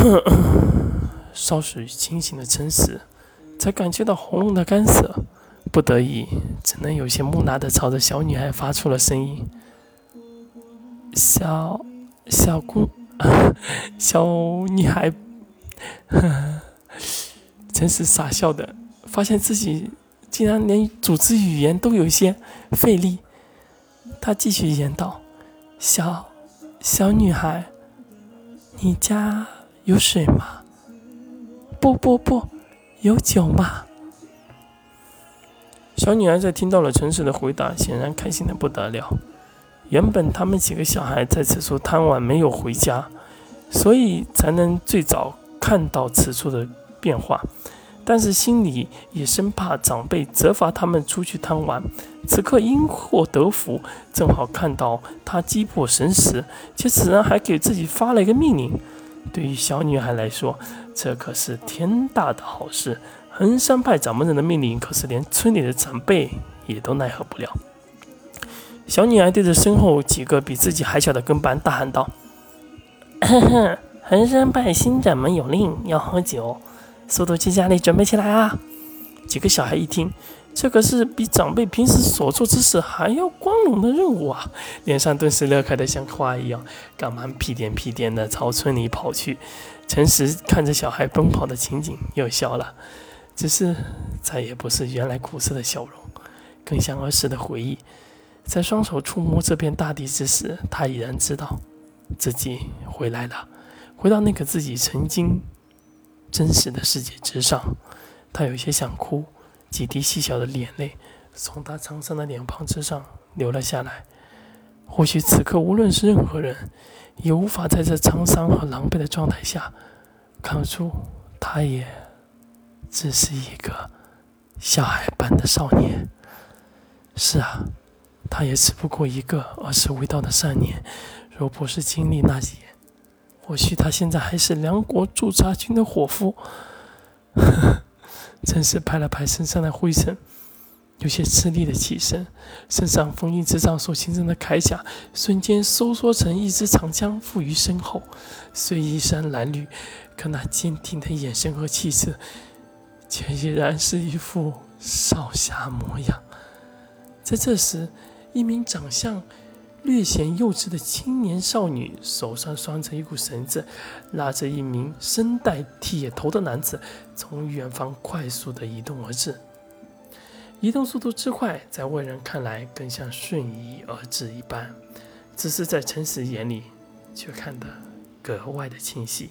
稍许清醒的陈实，才感觉到喉咙的干涩，不得已，只能有些木讷的朝着小女孩发出了声音：“小小姑，小女孩。”陈实傻笑的，发现自己竟然连组织语言都有些费力。他继续言道：“小小女孩，你家有水吗？不不不，有酒吗？”小女孩在听到了陈实的回答，显然开心的不得了。原本他们几个小孩在此处贪玩，没有回家，所以才能最早看到此处的变化。但是心里也生怕长辈责罚他们出去贪玩。此刻因祸得福，正好看到他击破神石，且此人还给自己发了一个命令。对于小女孩来说，这可是天大的好事。衡山派掌门人的命令，可是连村里的长辈也都奈何不了。小女孩对着身后几个比自己还小的跟班大喊道：“哼哼，衡山派新掌门有令，要喝酒。”速度去家里准备起来啊！几个小孩一听，这可是比长辈平时所做之事还要光荣的任务啊，脸上顿时乐开的像花一样，赶忙屁颠屁颠的朝村里跑去。陈实看着小孩奔跑的情景，又笑了，只是再也不是原来苦涩的笑容，更像儿时的回忆。在双手触摸这片大地之时，他已然知道自己回来了，回到那个自己曾经。真实的世界之上，他有些想哭，几滴细小的眼泪从他沧桑的脸庞之上流了下来。或许此刻，无论是任何人，也无法在这沧桑和狼狈的状态下看出，他也只是一个小孩般的少年。是啊，他也只不过一个儿时未到的少年。若不是经历那些，或许他现在还是梁国驻扎军的伙夫。陈氏拍了拍身上的灰尘，有些吃力的起身，身上封印之杖所形成的铠甲瞬间收缩成一支长枪，负于身后。虽衣衫褴褛，可那坚定的眼神和气势，却依然是一副少侠模样。在这时，一名长相……略显幼稚的青年少女，手上拴着一股绳子，拉着一名身带铁头的男子，从远方快速的移动而至。移动速度之快，在外人看来更像瞬移而至一般，只是在陈实眼里，却看得格外的清晰。